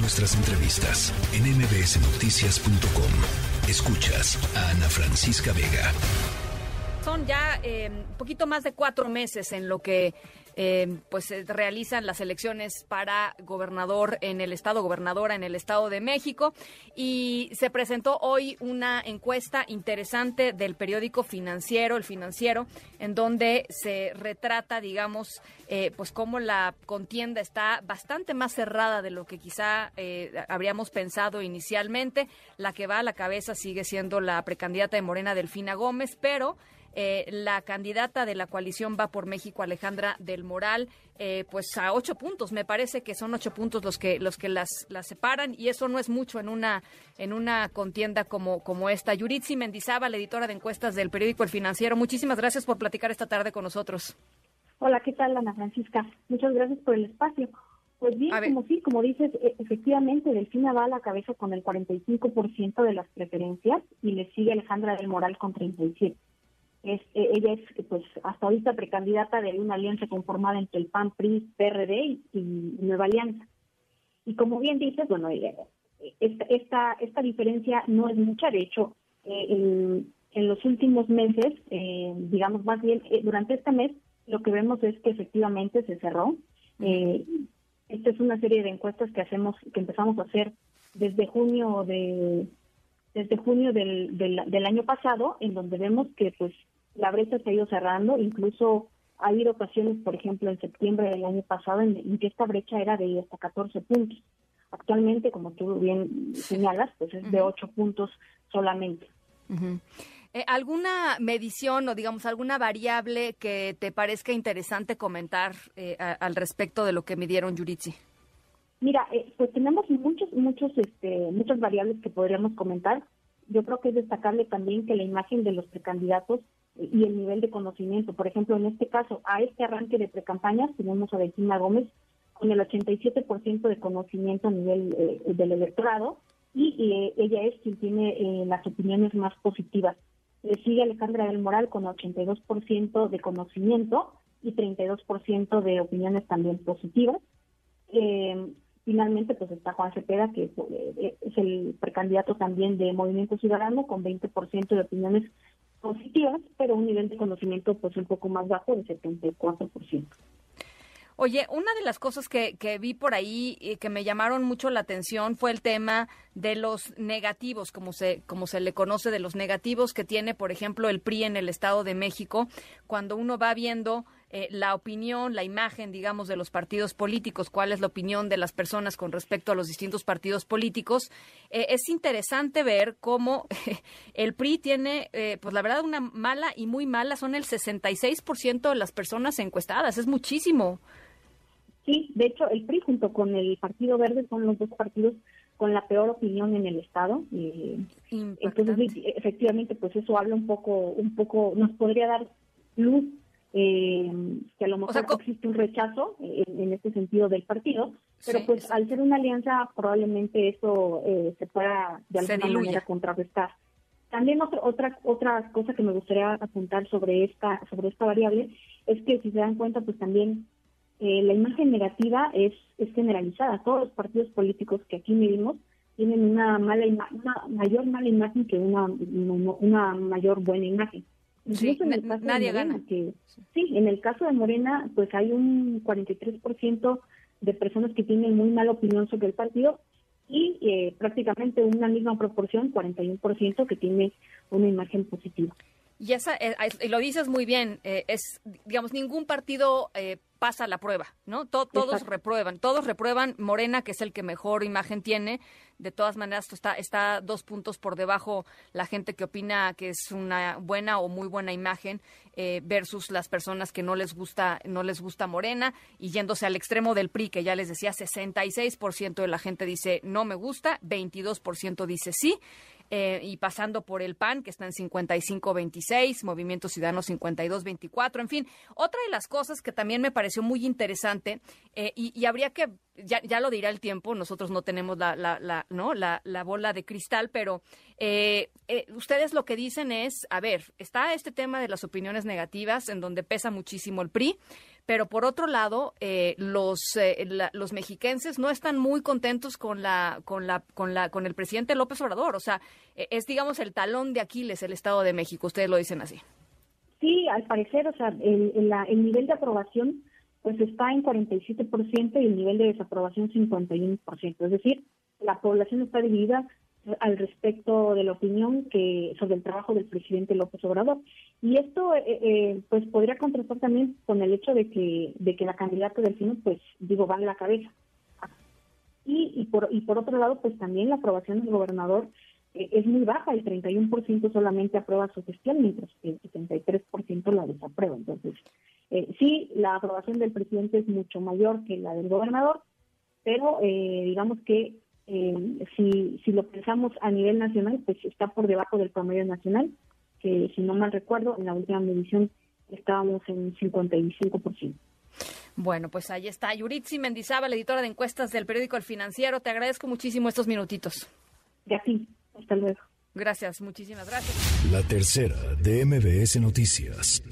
Nuestras entrevistas en mbsnoticias.com. Escuchas a Ana Francisca Vega. Son ya eh, un poquito más de cuatro meses en lo que eh, pues se realizan las elecciones para gobernador en el estado, gobernadora en el estado de México y se presentó hoy una encuesta interesante del periódico financiero, el financiero, en donde se retrata, digamos, eh, pues cómo la contienda está bastante más cerrada de lo que quizá eh, habríamos pensado inicialmente. La que va a la cabeza sigue siendo la precandidata de Morena, Delfina Gómez, pero eh, la candidata de la coalición Va por México, Alejandra del Moral, eh, pues a ocho puntos. Me parece que son ocho puntos los que los que las, las separan y eso no es mucho en una en una contienda como como esta. Yuritsi Mendizábal, editora de encuestas del periódico El Financiero. Muchísimas gracias por platicar esta tarde con nosotros. Hola, ¿qué tal, Ana Francisca? Muchas gracias por el espacio. Pues bien, como sí, como dices, e, efectivamente, Delfina va a la cabeza con el 45% de las preferencias y le sigue Alejandra del Moral con 37%. Eh, ella es, pues, hasta ahorita precandidata de una alianza conformada entre el PAN, PRI, PRD y, Nueva Alianza. Y como bien dices, bueno, eh, esta, esta, esta diferencia no es mucha. De hecho, eh, en, los últimos meses, digamos más bien, durante este mes, lo que vemos es que efectivamente se cerró. esta es una serie de encuestas que hacemos, que empezamos a hacer desde junio de desde junio del, del, año pasado, en donde vemos que pues la brecha se ha ido cerrando, incluso ha habido ocasiones, por ejemplo, en septiembre del año pasado, en, que esta brecha era de hasta 14 puntos. Actualmente, como tú bien señalas, pues es de 8 puntos solamente. Eh, ¿Alguna medición o, digamos, alguna variable que te parezca interesante comentar eh, al respecto de lo que midieron Yuritsi? Mira, eh, pues tenemos muchos, muchos, este, muchas variables que podríamos comentar. Yo creo que es destacable también que la imagen de los precandidatos y el nivel de conocimiento. Por ejemplo, en este caso, a este arranque de precampañas tenemos a Bettina Gómez con el 87% de conocimiento a nivel eh, del electorado y eh, ella es quien tiene las opiniones más positivas. Le sigue Alejandra del Moral con 82% de conocimiento y 32% de opiniones también positivas. Eh, Finalmente, pues está Juan Cepeda, que eh, es el precandidato también de Movimiento Ciudadano, con 20% de opiniones positivas, pero un nivel de conocimiento pues un poco más bajo, de 74%. Oye, una de las cosas que, que, vi por ahí y que me llamaron mucho la atención fue el tema de los negativos, como se, como se le conoce, de los negativos que tiene, por ejemplo, el PRI en el Estado de México, cuando uno va viendo eh, la opinión, la imagen, digamos, de los partidos políticos, cuál es la opinión de las personas con respecto a los distintos partidos políticos. Eh, es interesante ver cómo el PRI tiene, eh, pues la verdad, una mala y muy mala, son el 66% de las personas encuestadas, es muchísimo. Sí, de hecho, el PRI junto con el Partido Verde son los dos partidos con la peor opinión en el Estado. entonces, efectivamente, pues eso habla un poco, un poco, nos podría dar luz eh, que a lo mejor existe un rechazo en, este sentido del partido, pero pues al ser una alianza probablemente eso eh, se pueda de alguna manera contrarrestar. También otra otra otra cosa que me gustaría apuntar sobre esta sobre esta variable es que si se dan cuenta pues también eh, la imagen negativa es es generalizada. Todos los partidos políticos que aquí medimos tienen una mala una mayor mala imagen que una una mayor buena imagen. Sí, nadie gana. Que, sí, en el caso de Morena, pues hay un 43% de personas que tienen muy mala opinión sobre el partido y eh, prácticamente una misma proporción, 41%, que tiene una imagen positiva. Y esa, eh, lo dices muy bien, eh, es, digamos, ningún partido eh, pasa la prueba, ¿no? todos reprueban, todos reprueban. Morena, que es el que mejor imagen tiene, de todas maneras está, está dos puntos por debajo la gente que opina que es una buena o muy buena imagen eh, versus las personas que no les gusta, no les gusta Morena y yéndose al extremo del PRI, que ya les decía, 66% de la gente dice no me gusta, 22% dice sí. Eh, y pasando por el PAN, que está en 55-26, Movimiento Ciudadano 52-24, en fin. Otra de las cosas que también me pareció muy interesante, eh, y, habría que, ya, ya, lo dirá el tiempo, nosotros no tenemos la, la, la ¿no? la, la bola de cristal, pero eh, ustedes lo que dicen es, a ver, está este tema de las opiniones negativas, en donde pesa muchísimo el PRI, pero por otro lado, eh, los, eh, los mexiquenses no están muy contentos con la, con la, con la, con el presidente López Obrador. O sea, e, es digamos el talón de Aquiles el Estado de México. Ustedes lo dicen así. Sí, al parecer, o sea, el, el, nivel de aprobación pues está en 47% y el nivel de desaprobación 51%. Es decir, la población está dividida al respecto de la opinión que sobre el trabajo del presidente López Obrador. Y esto eh, eh, pues podría contrastar también con el hecho de que de que la candidata del FINO pues digo va en la cabeza. Y, y por y por otro lado pues también la aprobación del gobernador eh, es muy baja, el 31% solamente aprueba su gestión, mientras que el 73% la desaprueba. Entonces, eh, sí, la aprobación del presidente es mucho mayor que la del gobernador, pero eh, digamos que eh, si, si lo pensamos a nivel nacional, pues está por debajo del promedio nacional, que si no mal recuerdo, en la última medición estábamos en 55%. Bueno, pues ahí está. Yuritsi Mendizábal, editora de encuestas del periódico El Financiero. Te agradezco muchísimo estos minutitos. De aquí. Hasta luego. Gracias, muchísimas gracias. La tercera de MBS Noticias.